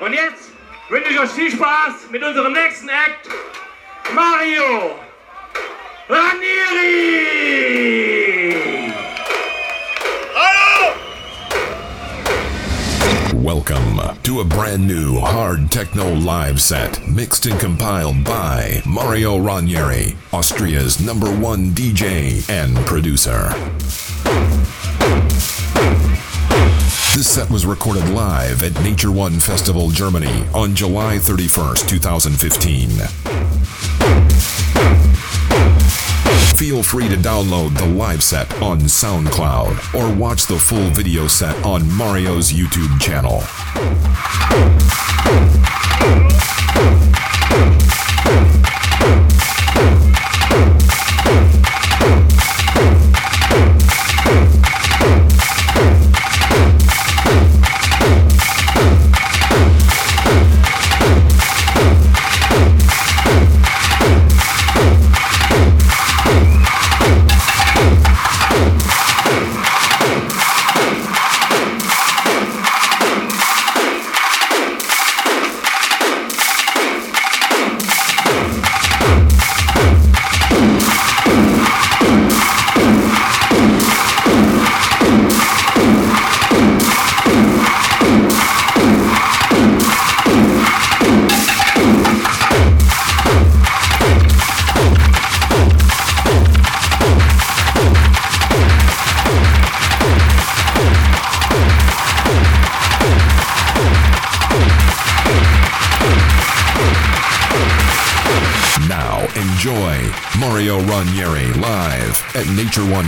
Und jetzt wünsche ich euch viel Spaß mit unserem nächsten Act, Mario Ranieri! Welcome to a brand new hard techno live set mixed and compiled by Mario Ranieri, Austria's number one DJ and producer. This set was recorded live at Nature One Festival Germany on July 31st, 2015. Feel free to download the live set on SoundCloud or watch the full video set on Mario's YouTube channel.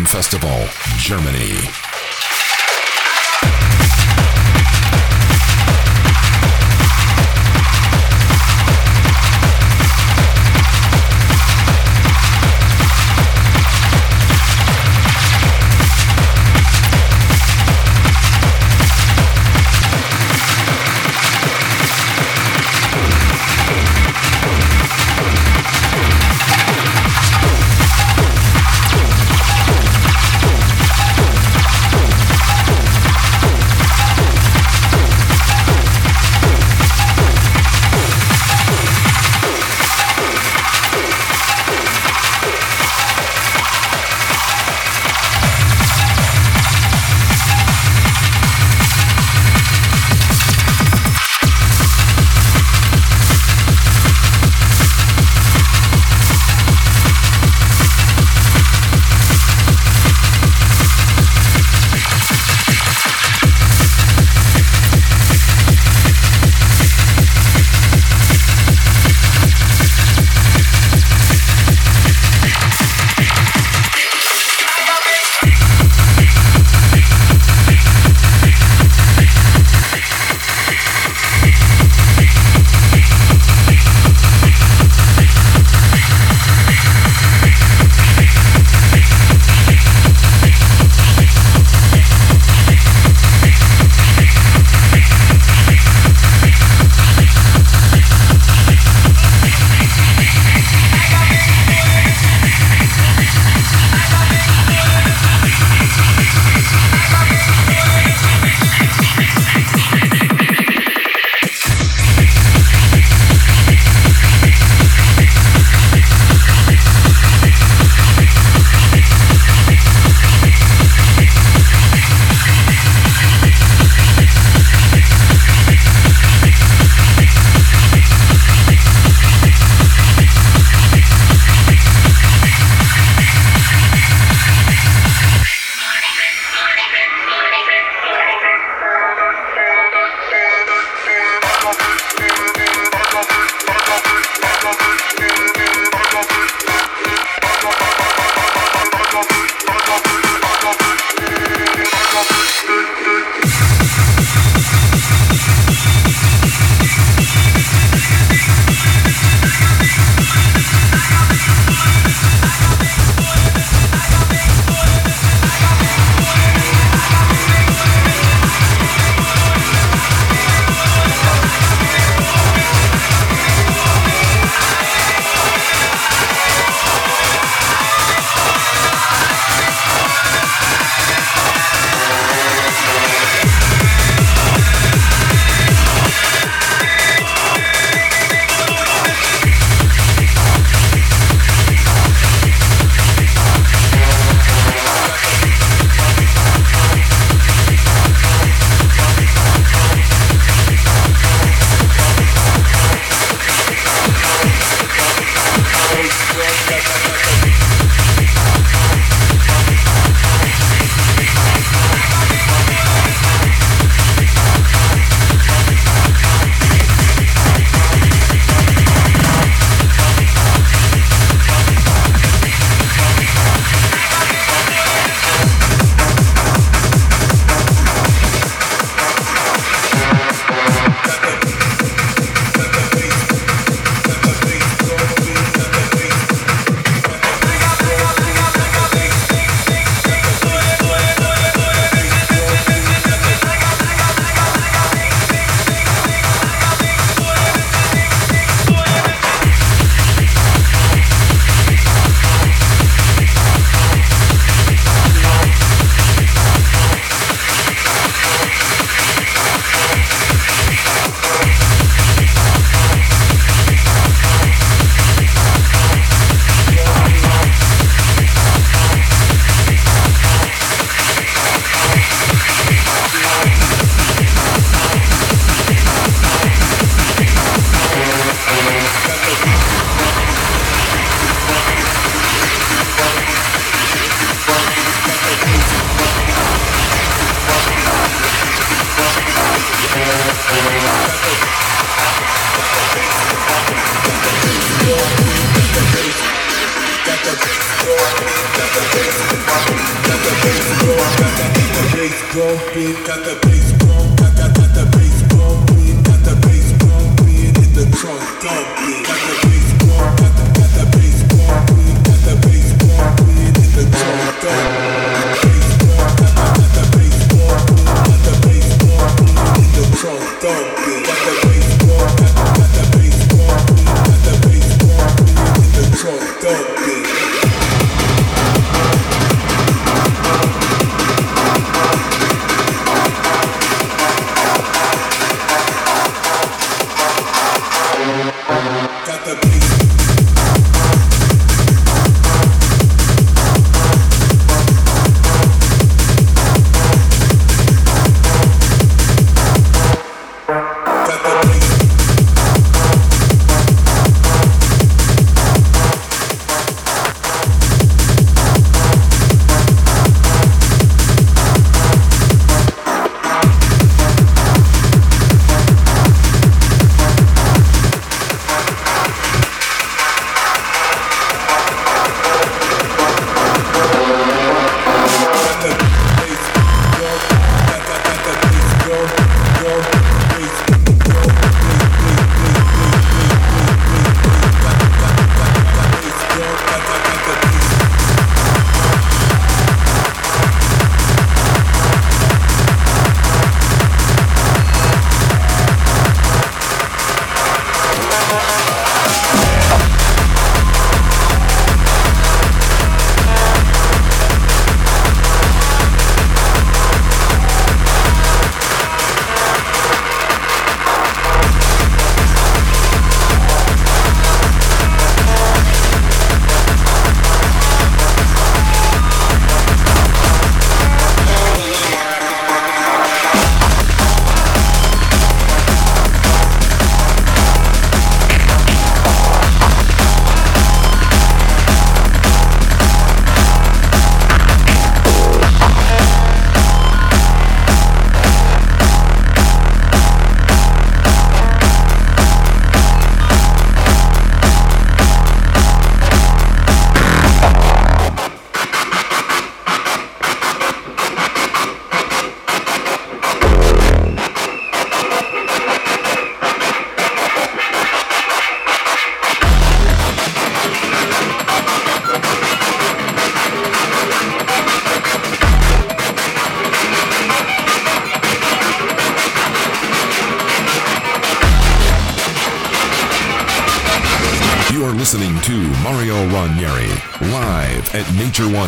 Festival, Germany.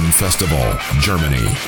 Festival, Germany.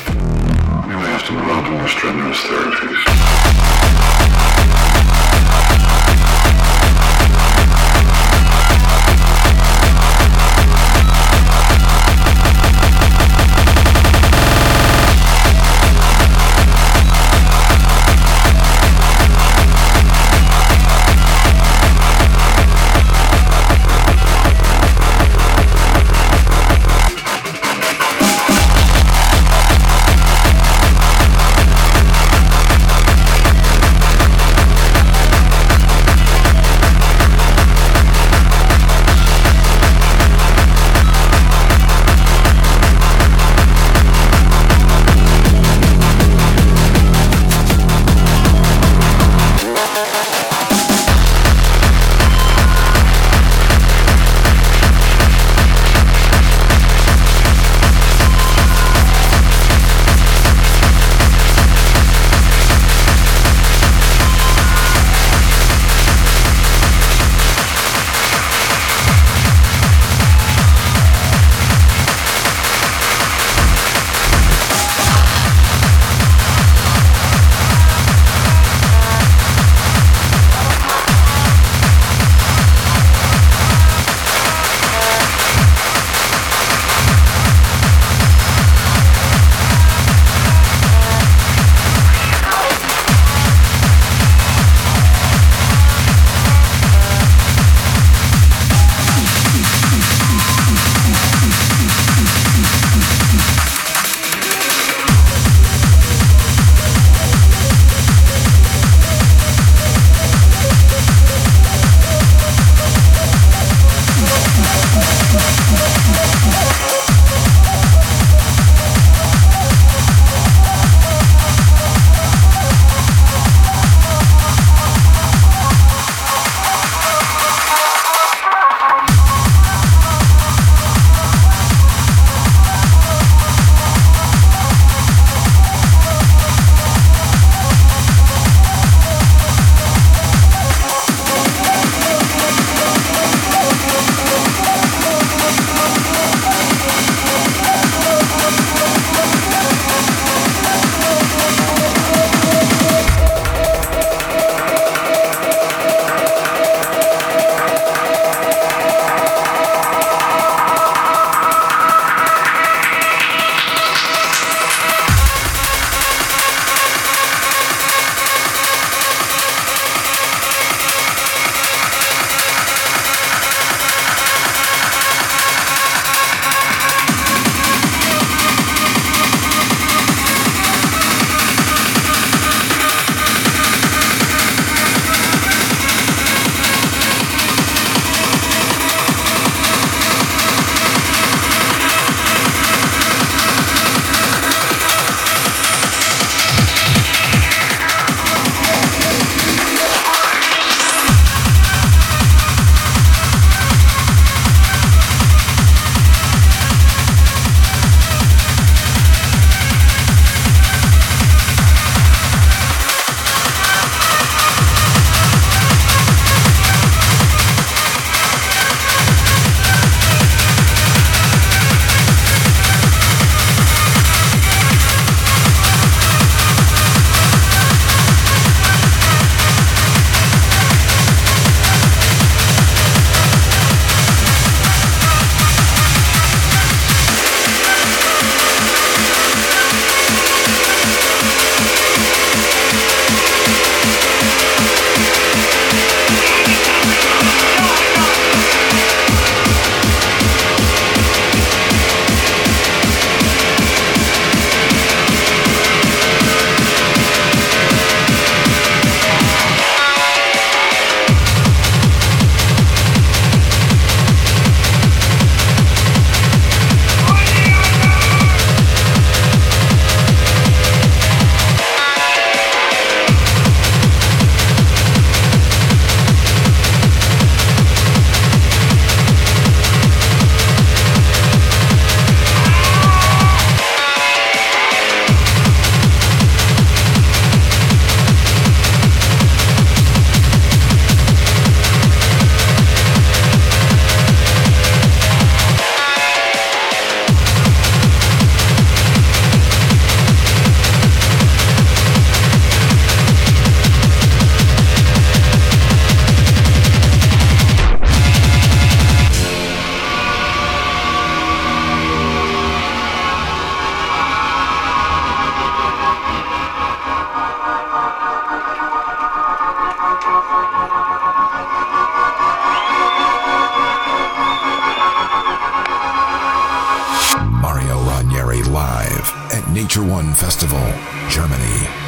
Nature One Festival, Germany.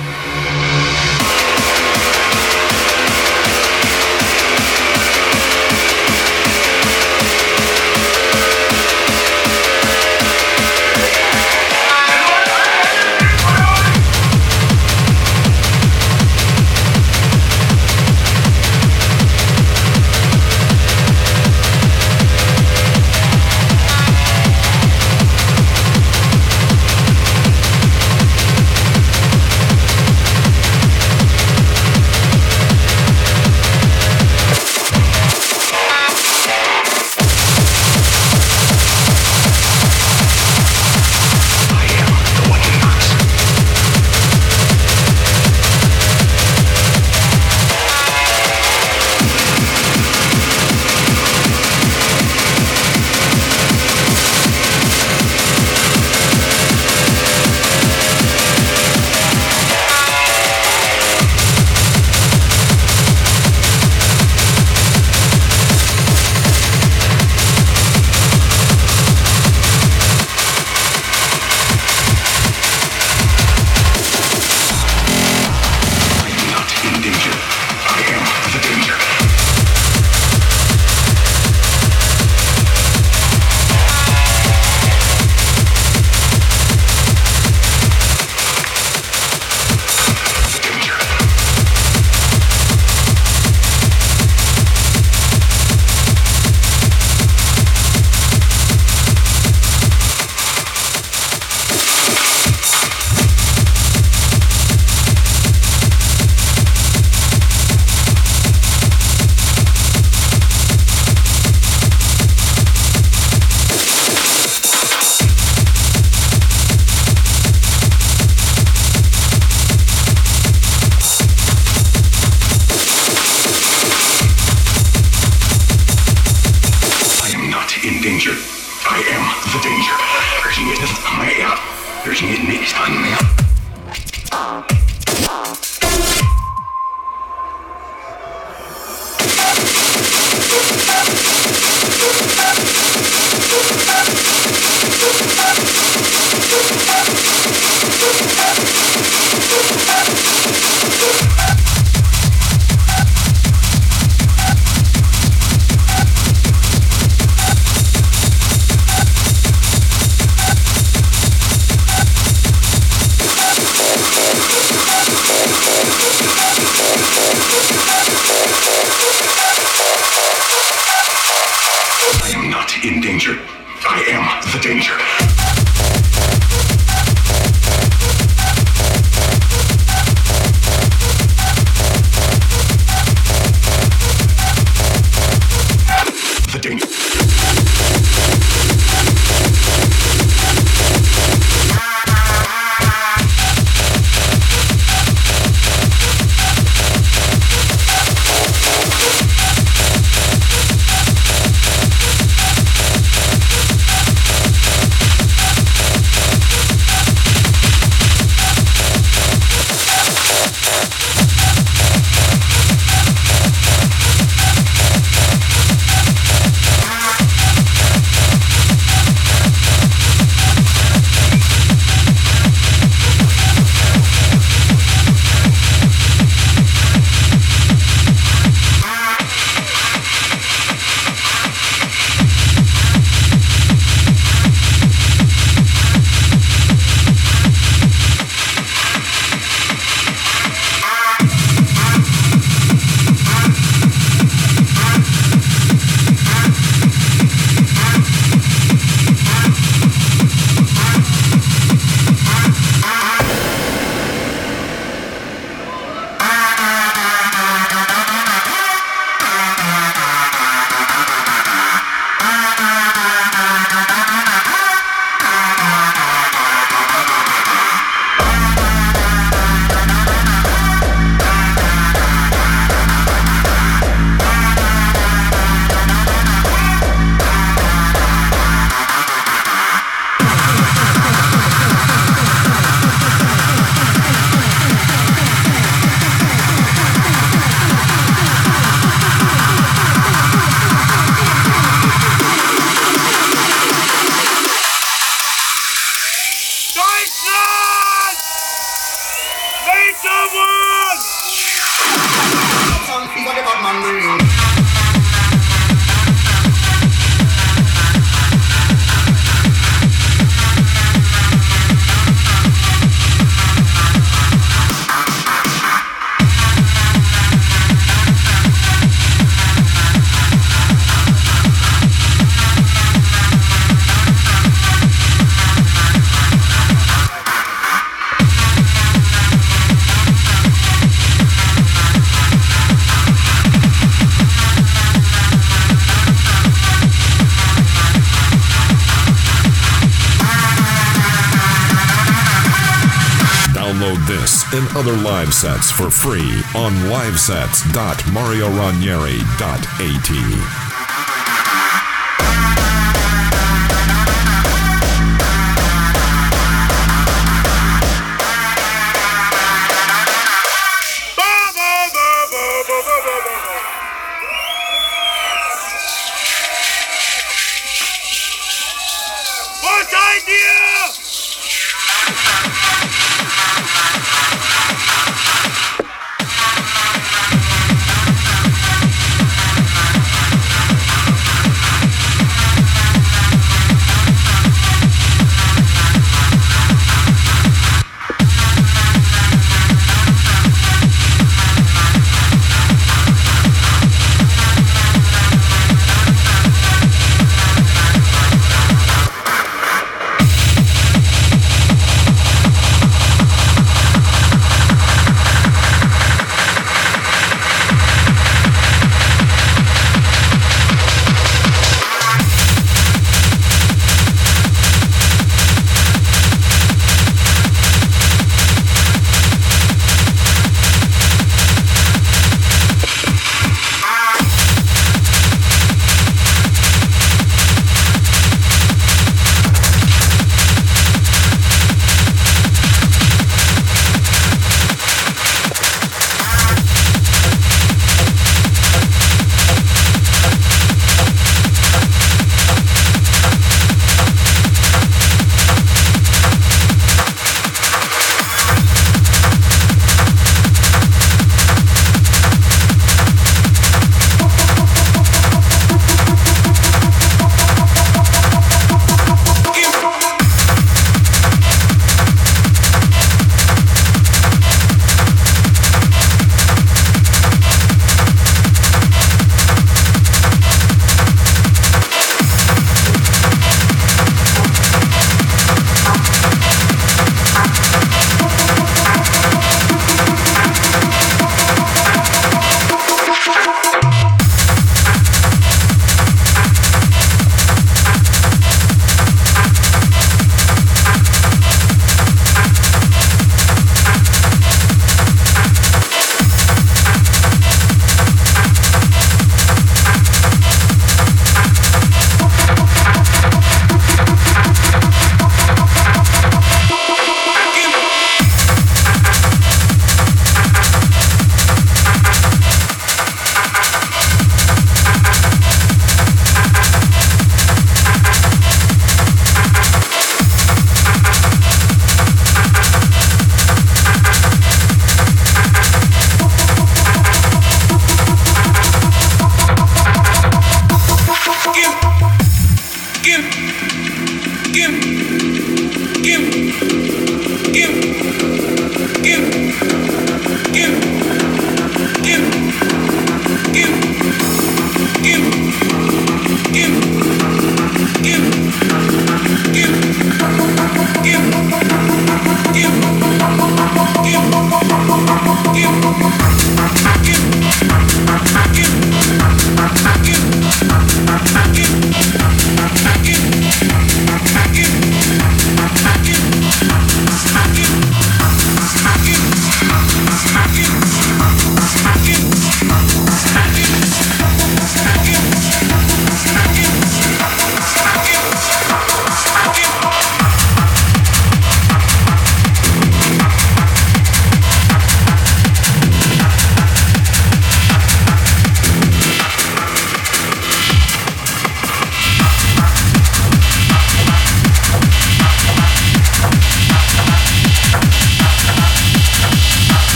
Sets for free on livesets.marioranieri.at.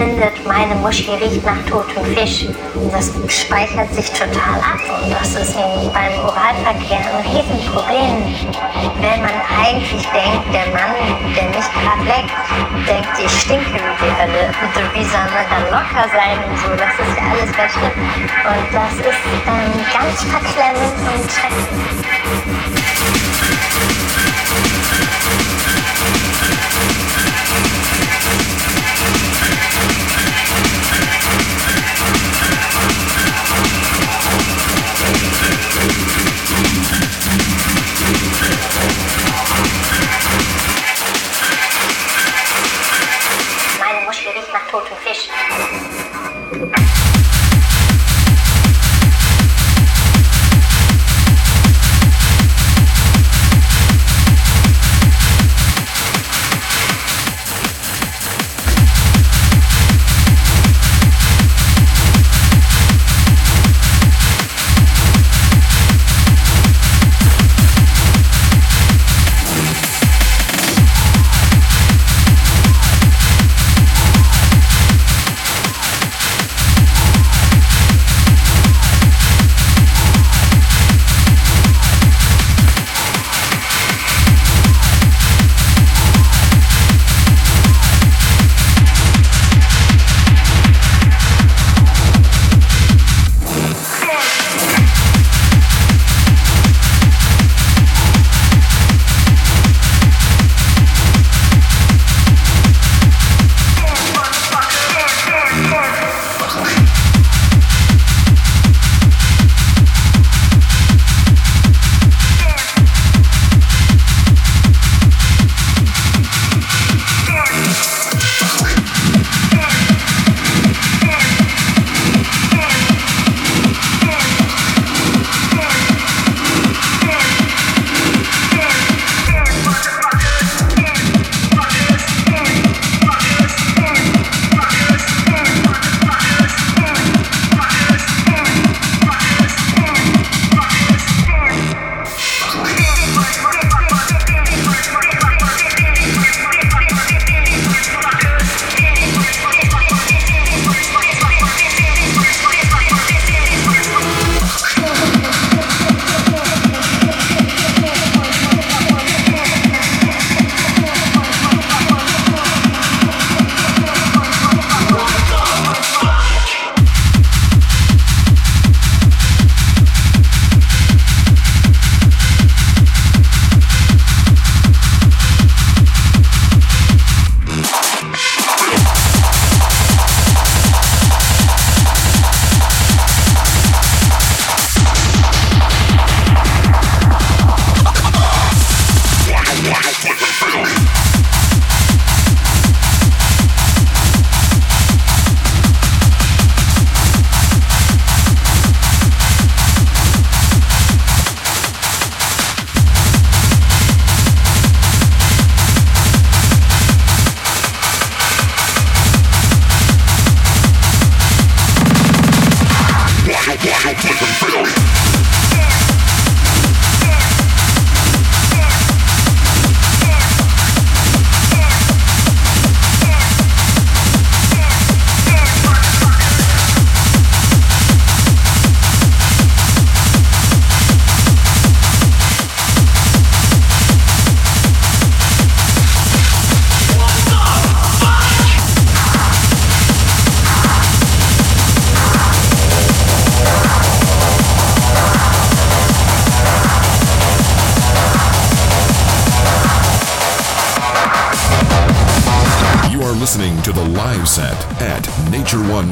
findet, meine Muschi riecht nach totem Fisch. Das speichert sich total ab und das ist beim Oralverkehr ein Riesenproblem. Wenn man eigentlich denkt, der Mann, der mich gerade leckt, denkt, ich stinke wie die Hölle. Und wie soll man dann locker sein und so? Das ist ja alles ganz schlimm. Und das ist ähm, ganz verklemmend und schrecklich.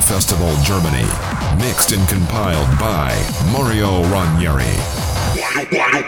Festival Germany. Mixed and compiled by Mario Ranieri. Why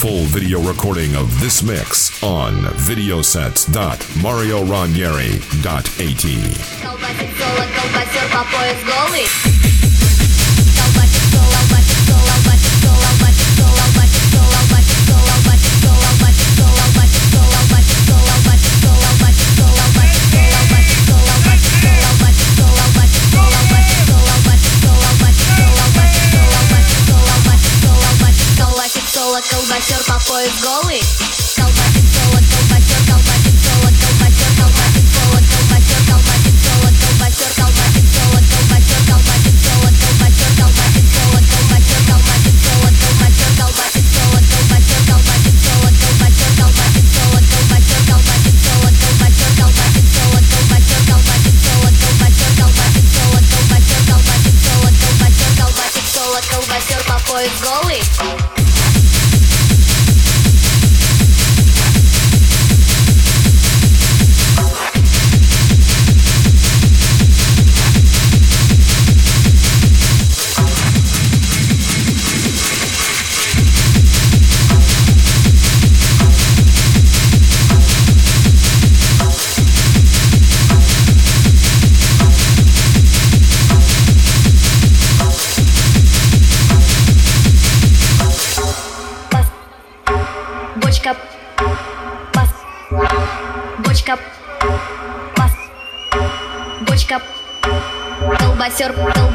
full video recording of this mix on videosets.marioranieri.at. колбасер по пояс голый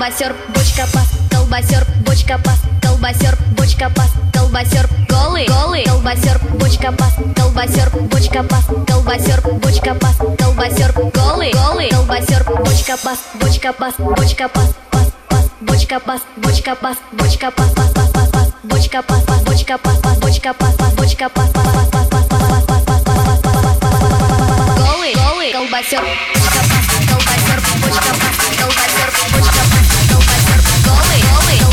колбасер, бочка, пас, колбасер, бочка, пас, колбасер, бочка, пас, колбасер, голый, голый, колбасер, бочка, пас, колбасер, бочка, пас, колбасер, бочка, пас, колбасер, голый, голый, колбасер, бочка, пас, бочка, пас, бочка, пас, пас, пас, бочка, пас, бочка, пас, бочка, пас, пас, пас, пас, пас, бочка, пас, пас, бочка, пас, пас, бочка, пас, пас, бочка, пас, пас, пас, пас, пас, пас, пас, пас, пас, пас, пас, пас, пас, голый, голый, колбасер, бочка, пас, колбасер, бочка, пас, колбасер, бочка, пас, rolling, rolling.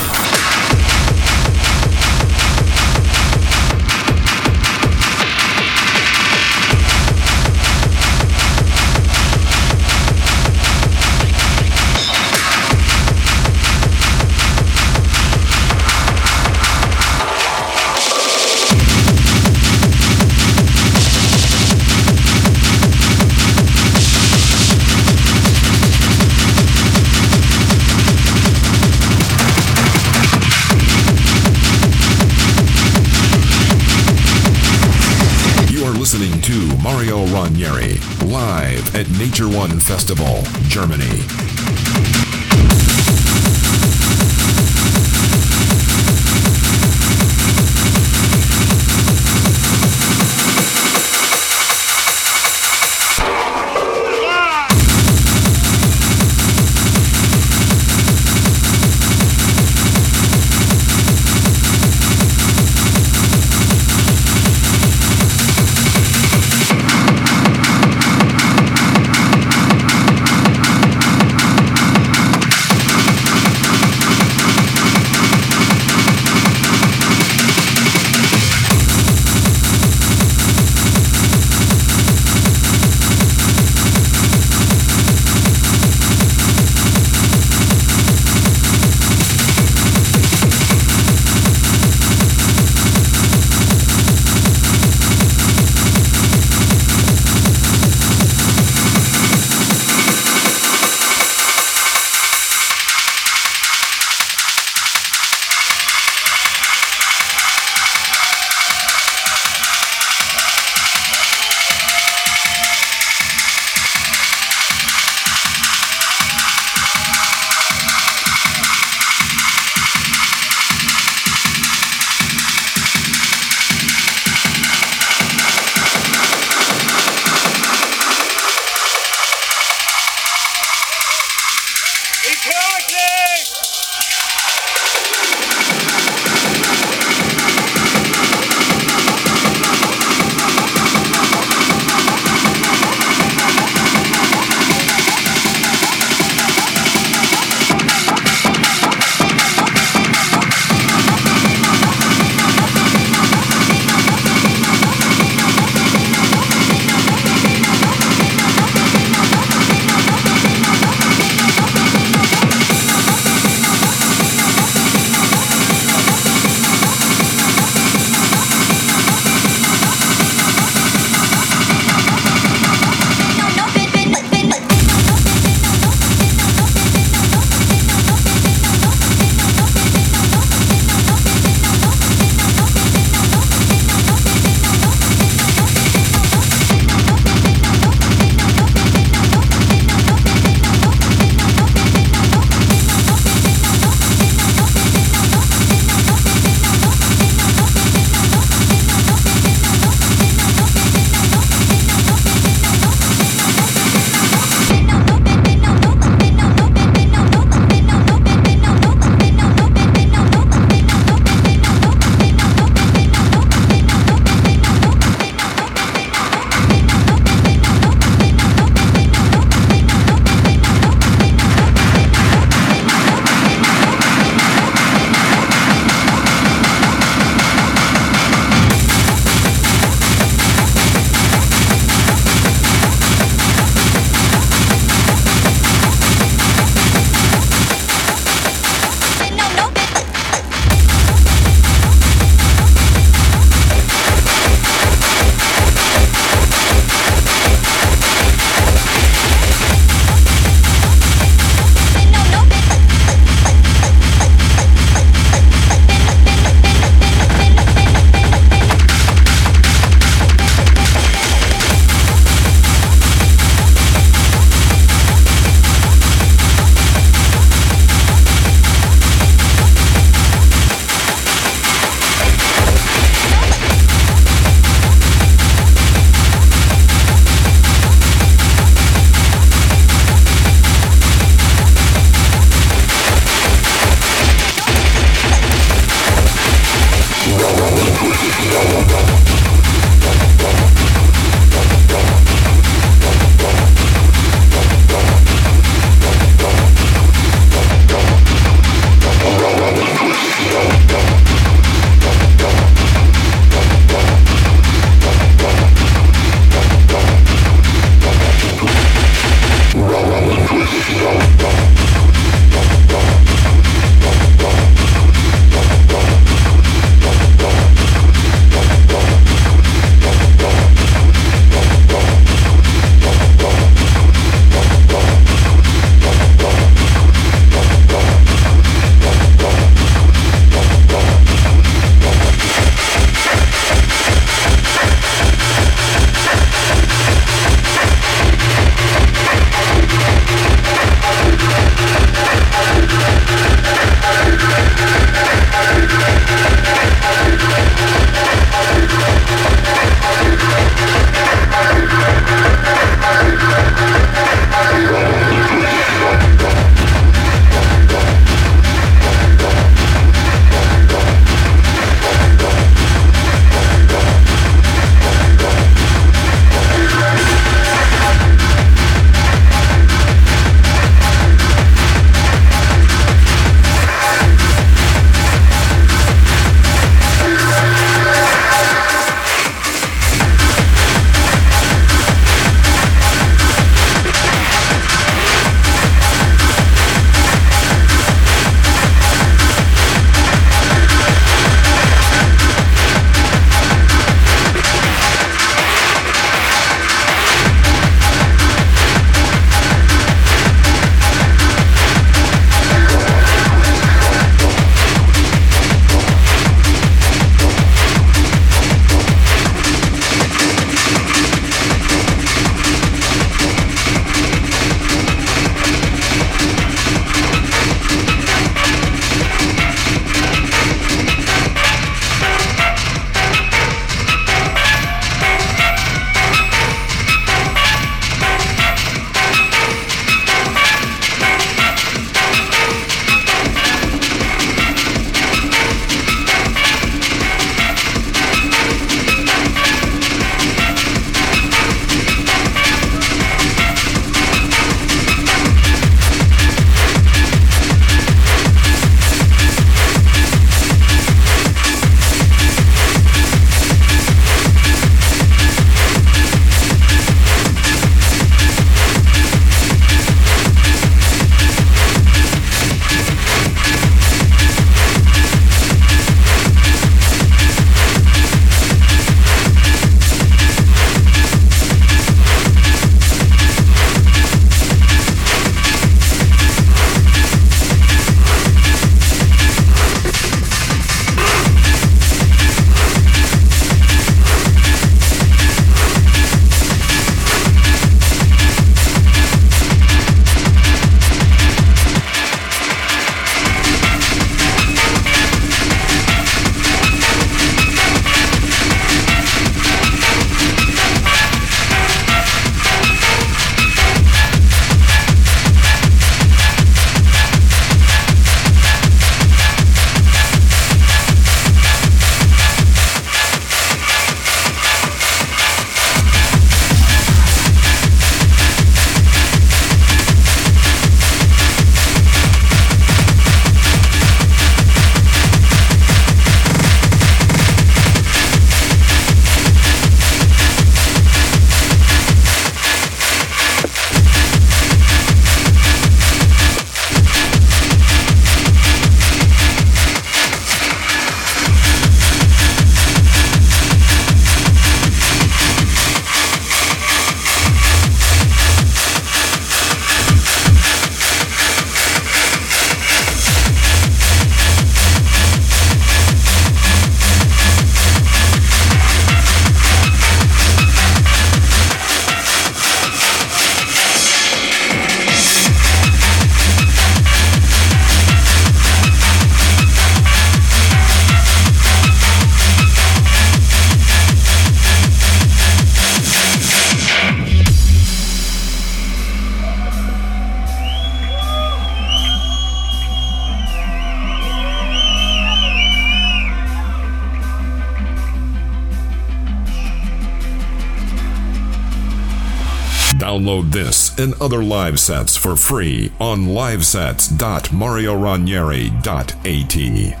And other live sets for free on livesets.marioranieri.at.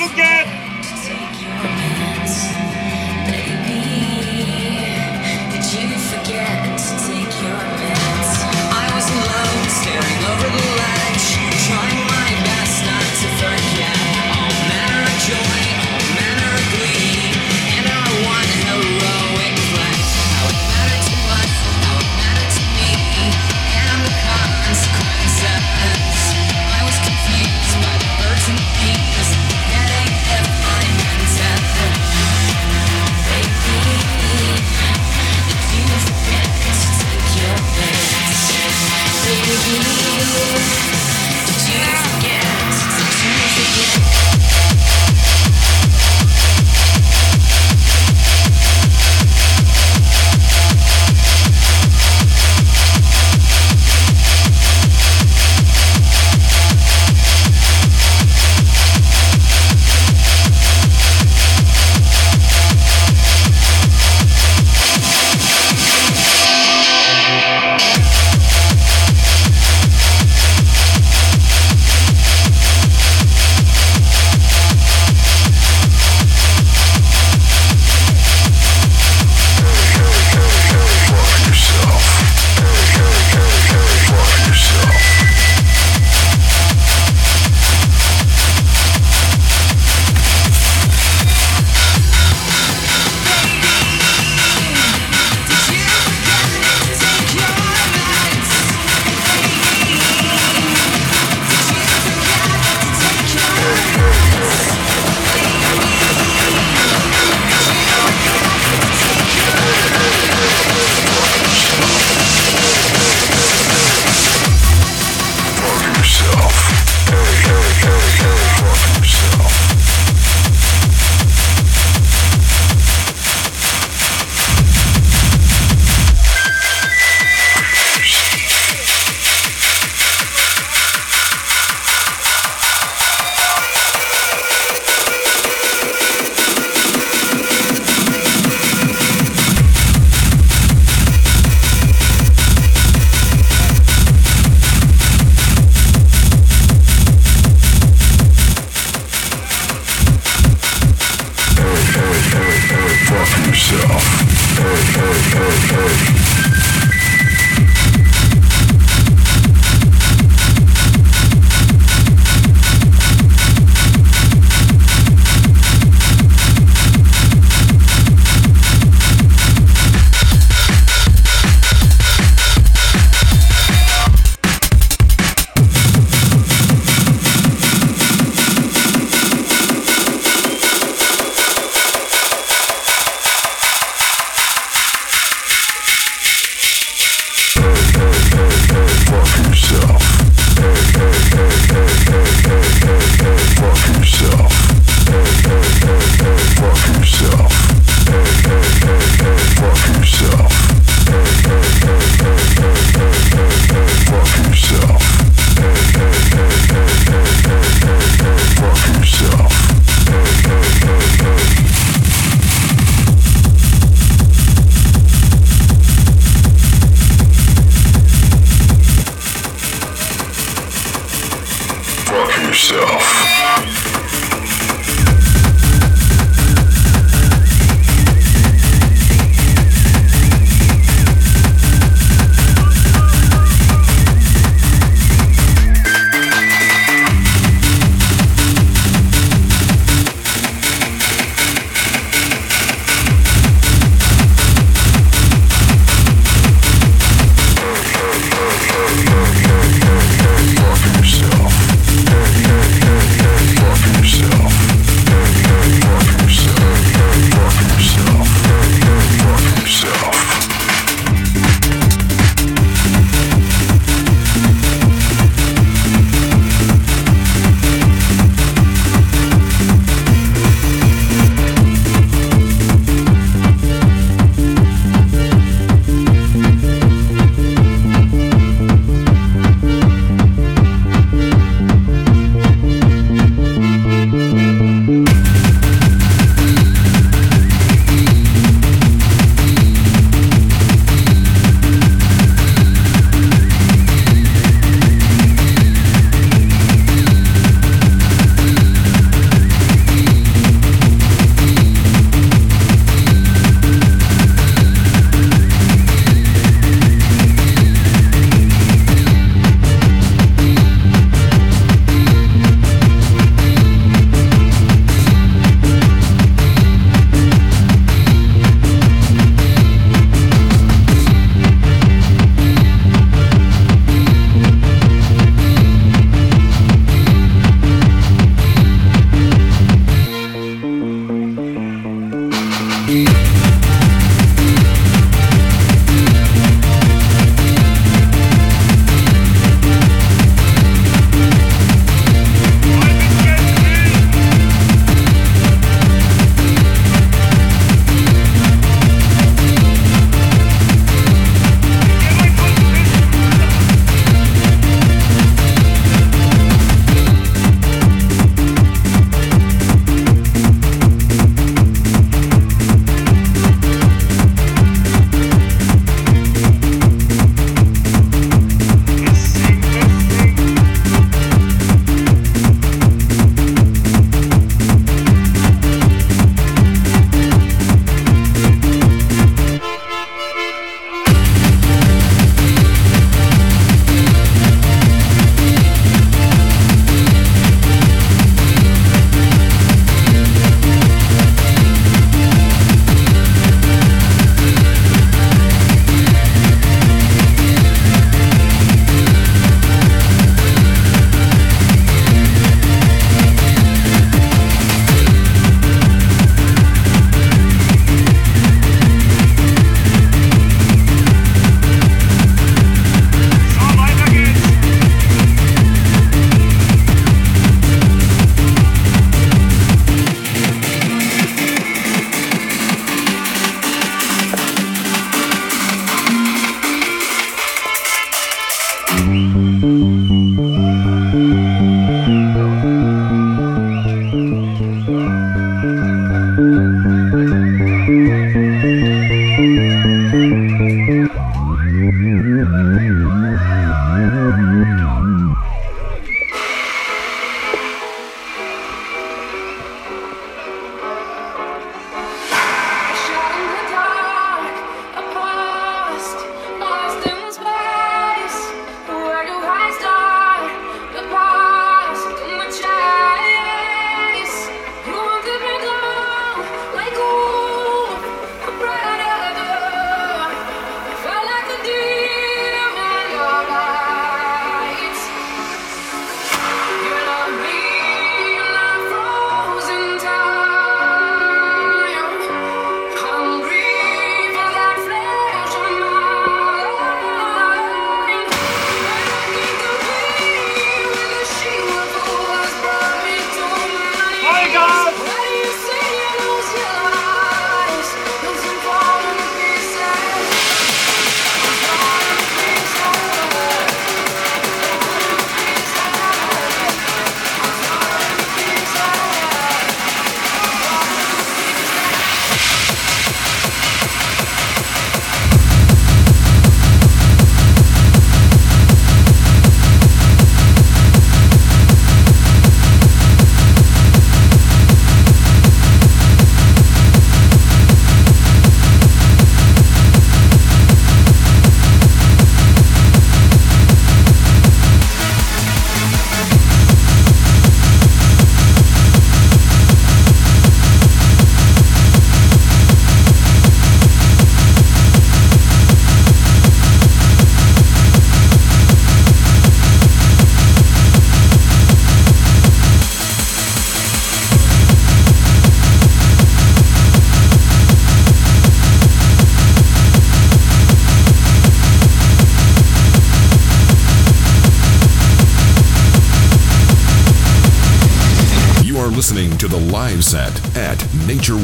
Tuquete.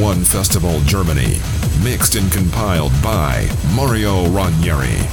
One Festival Germany. Mixed and compiled by Mario Ranieri.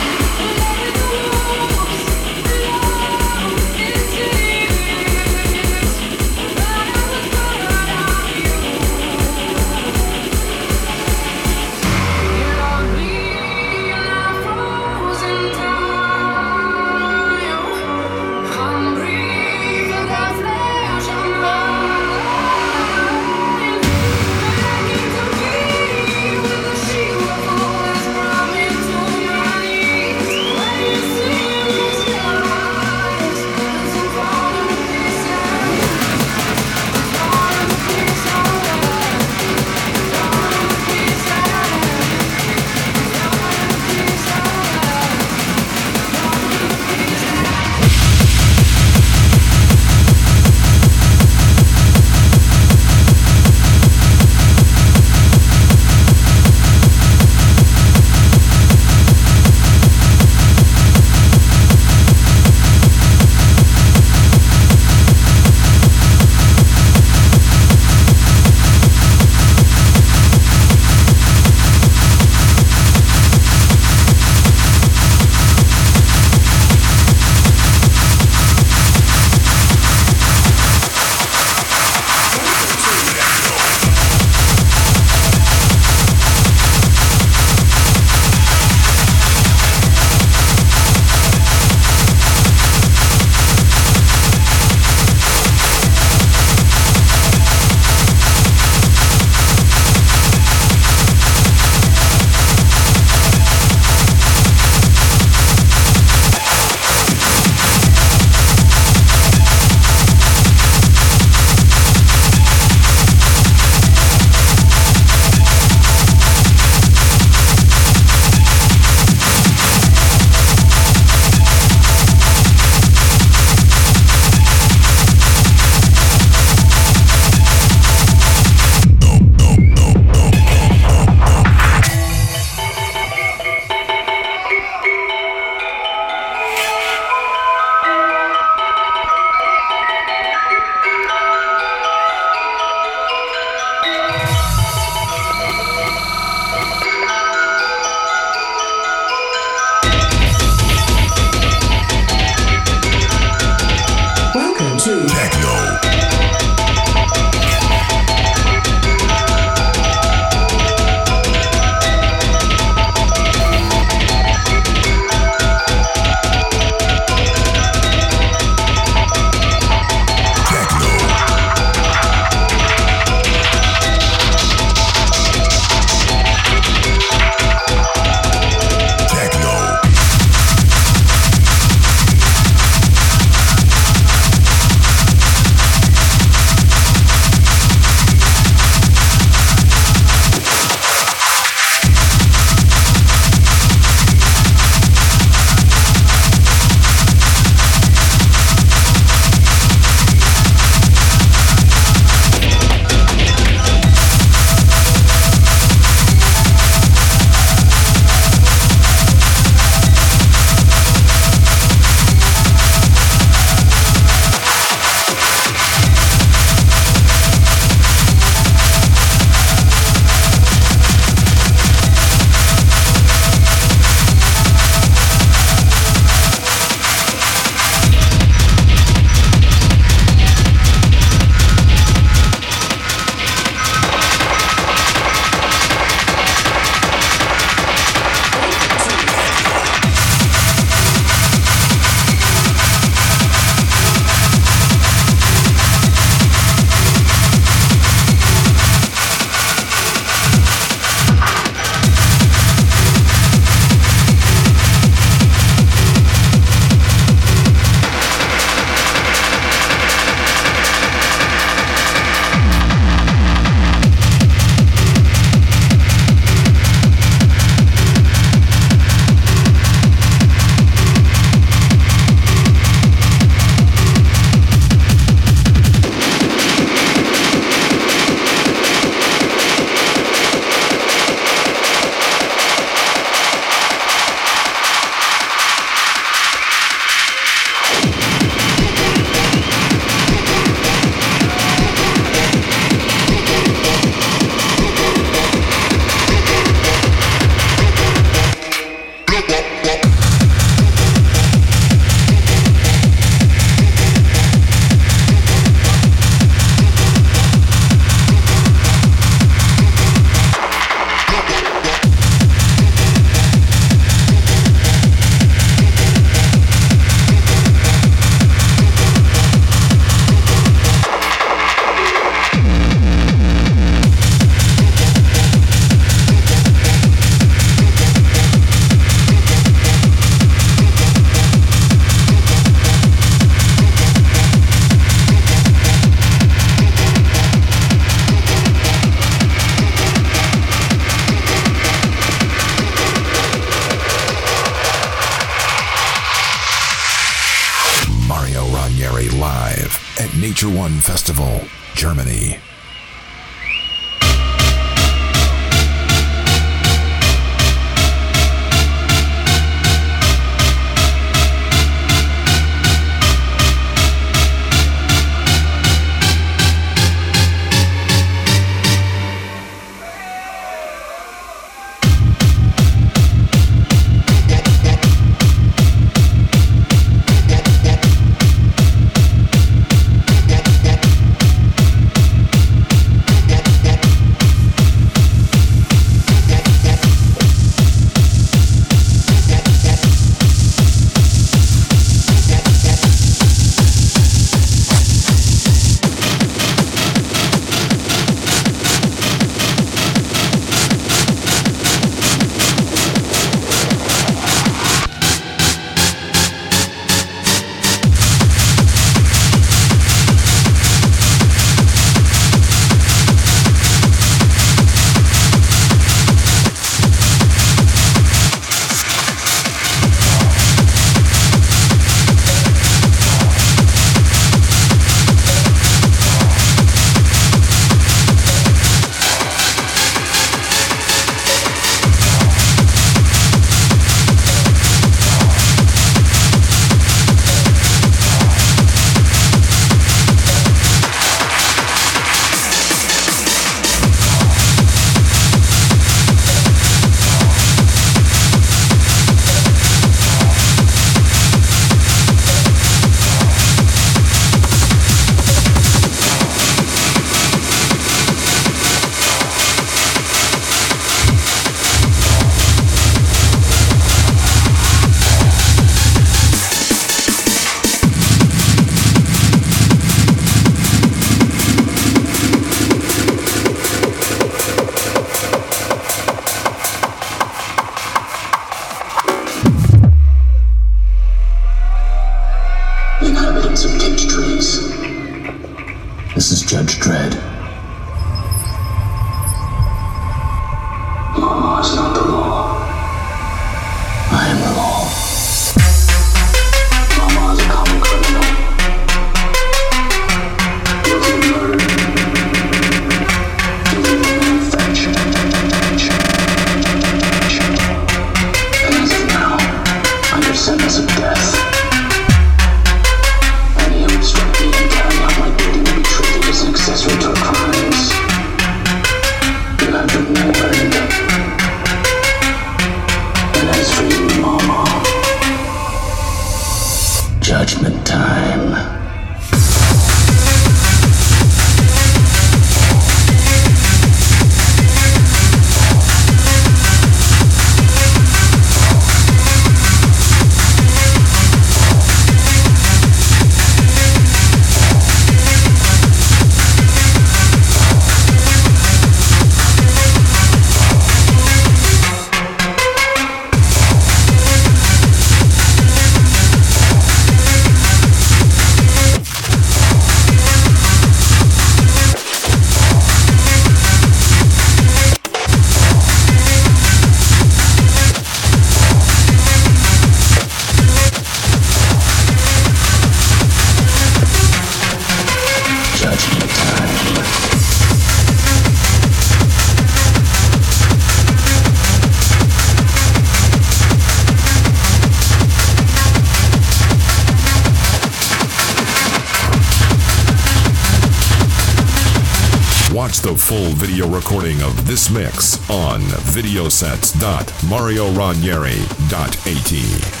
Video recording of this mix on videosets.marioranieri.at.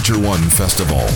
Nature One Festival,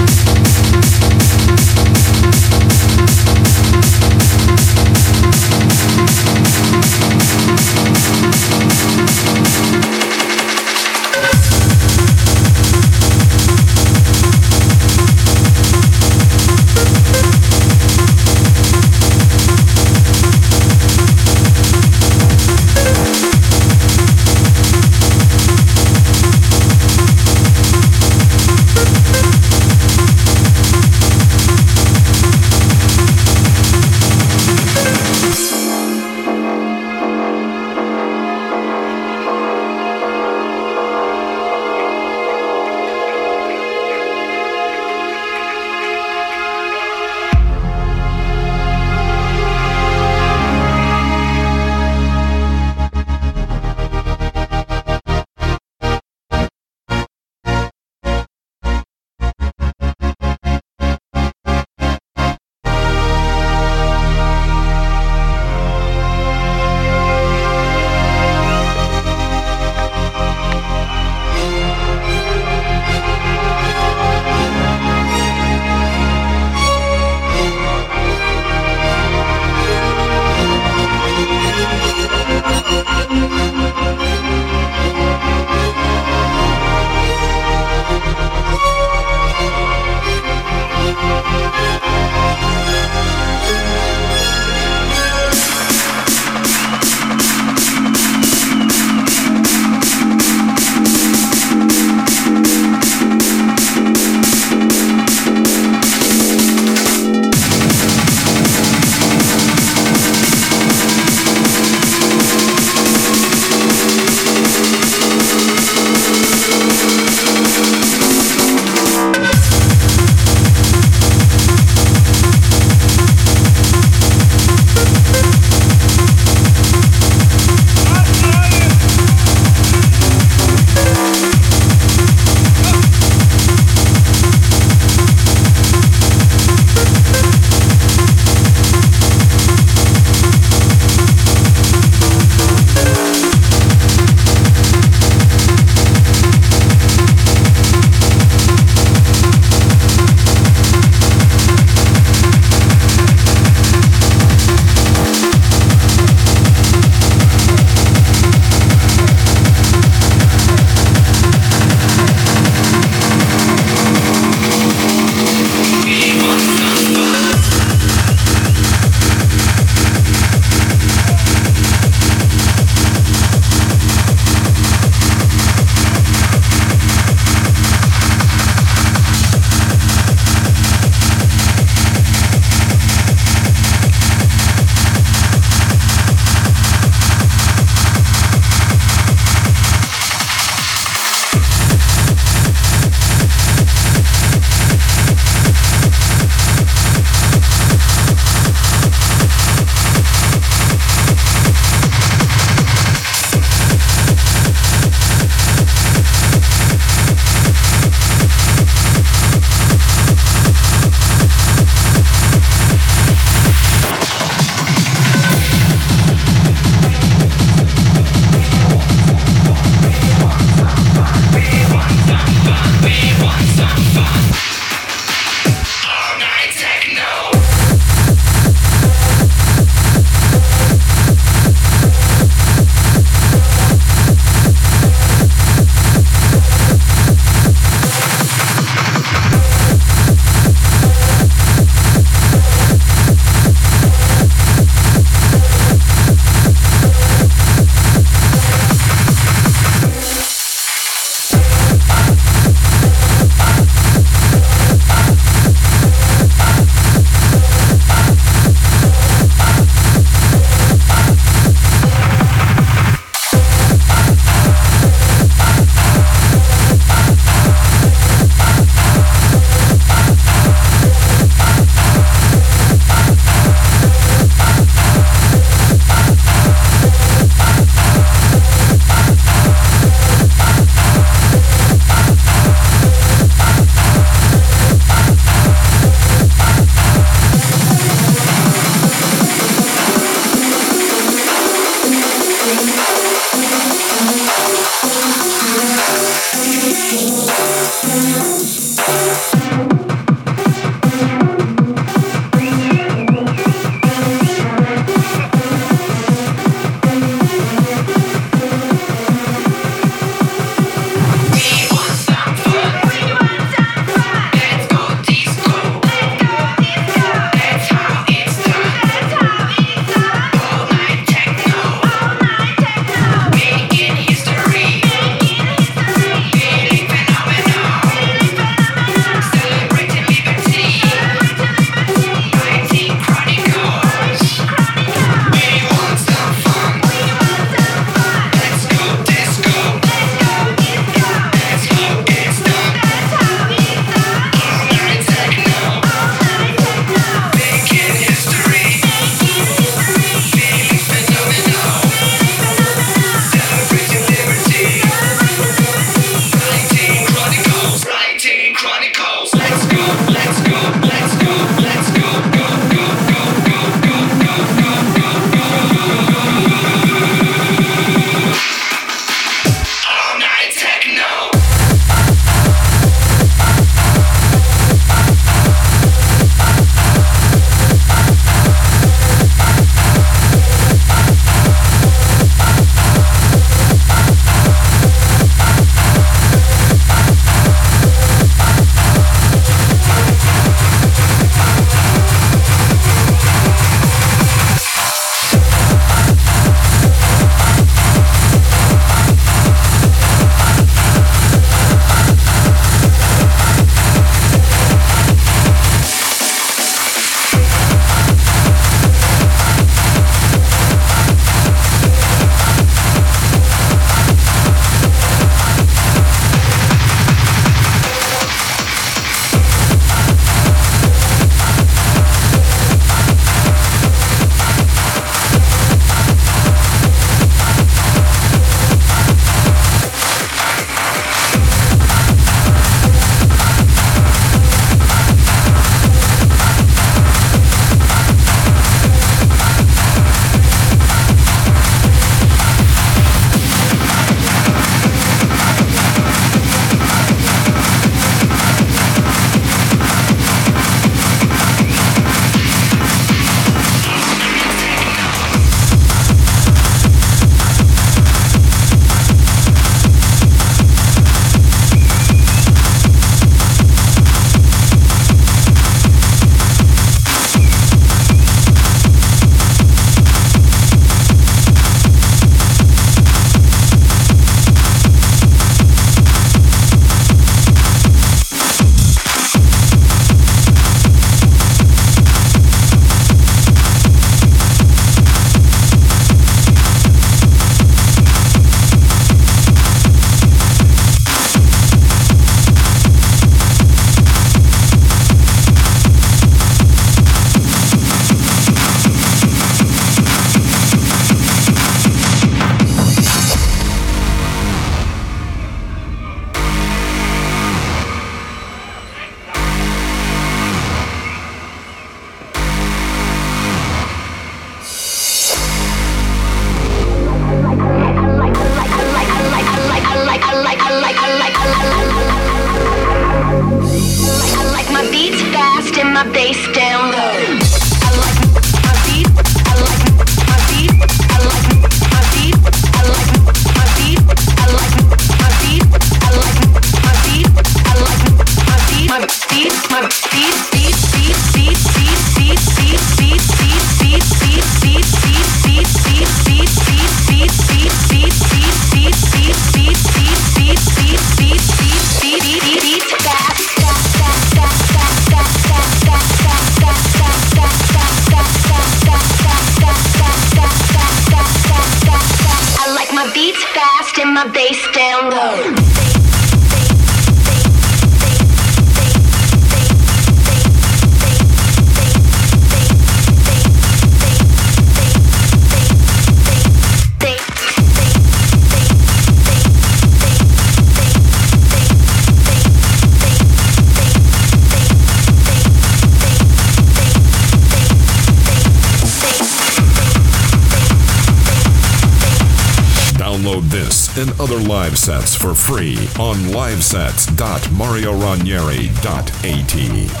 other live sets for free on livesets.marioranieri.at.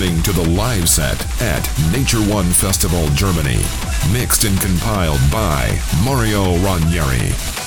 listening to the live set at Nature One Festival Germany. Mixed and compiled by Mario Ranieri.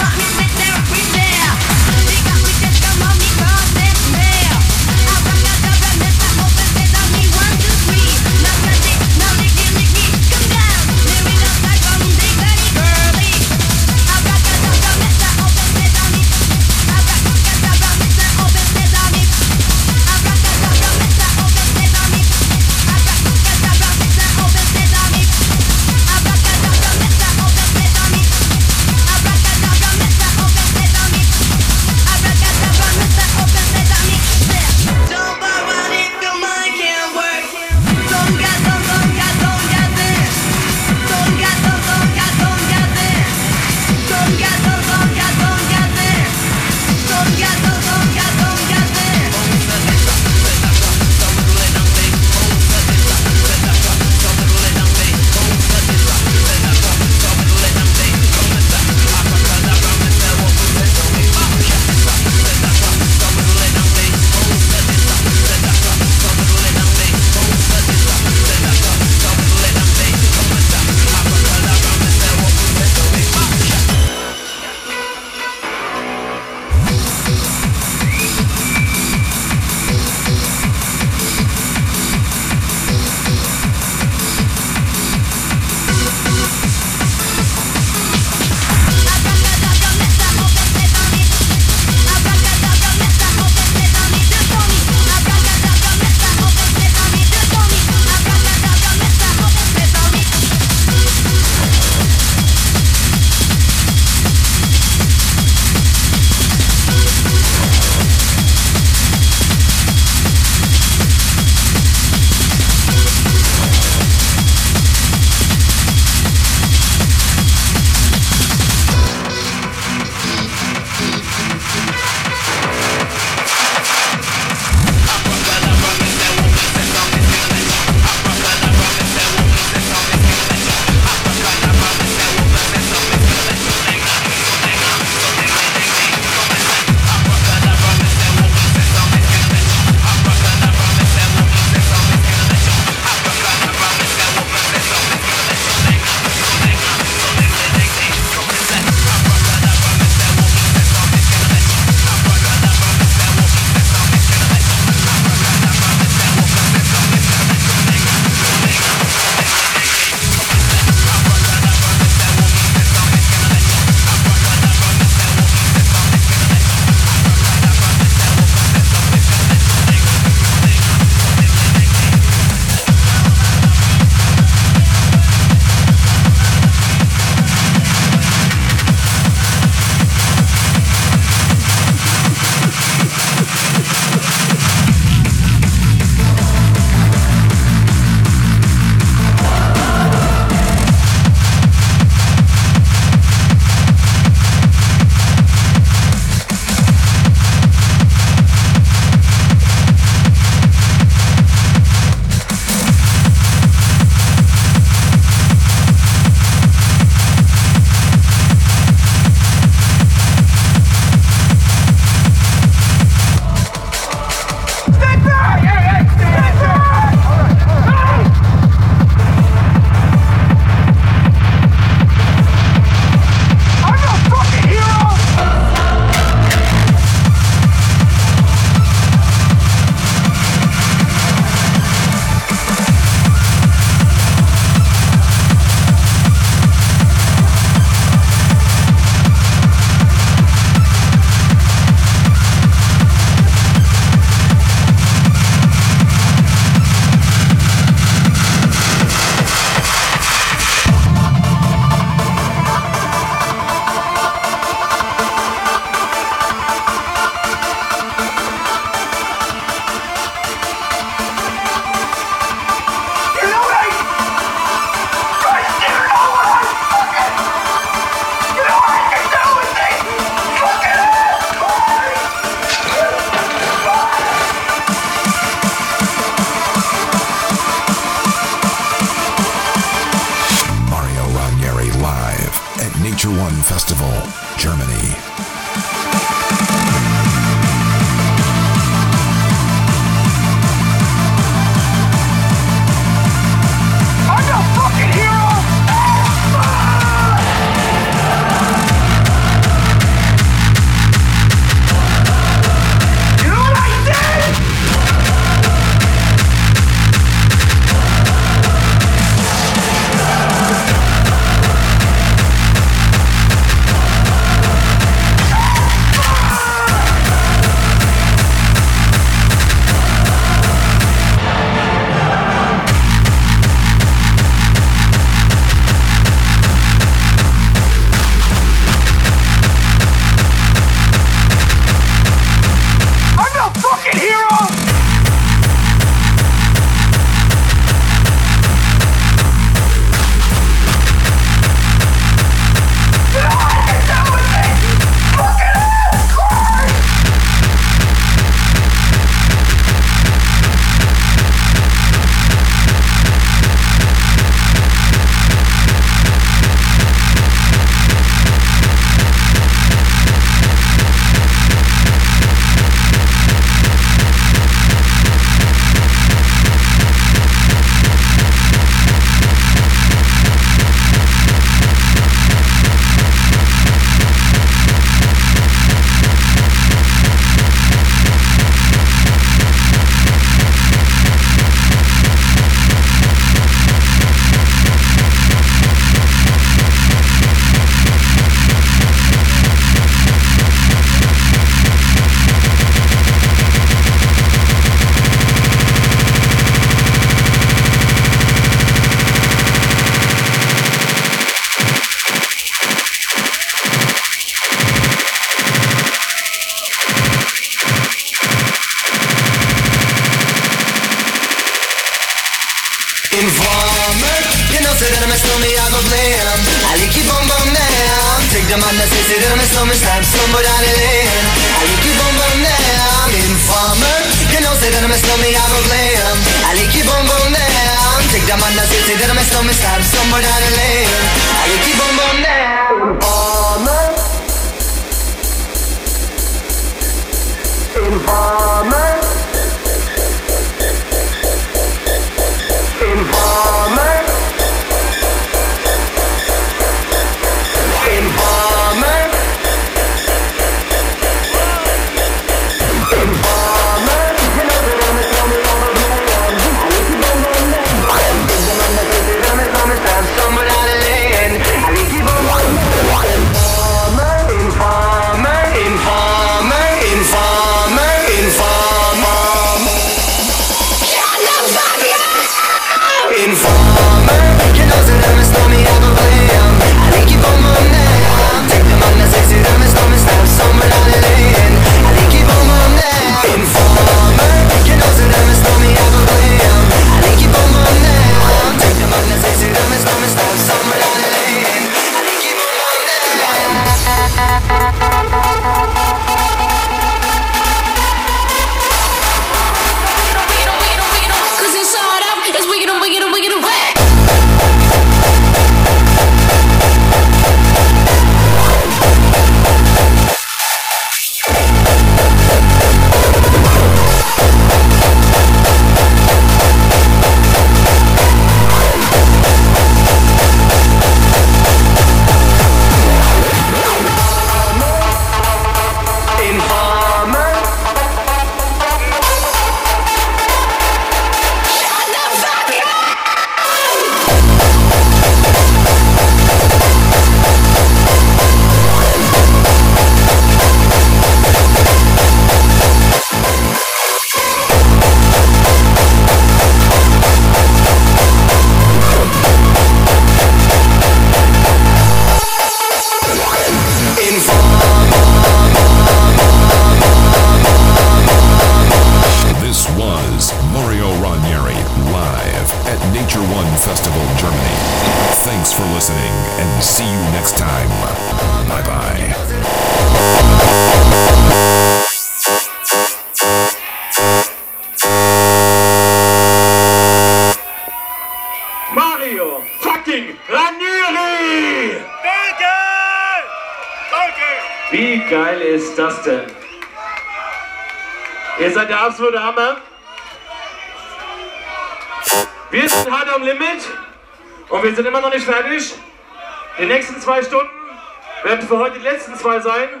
Zwei sein.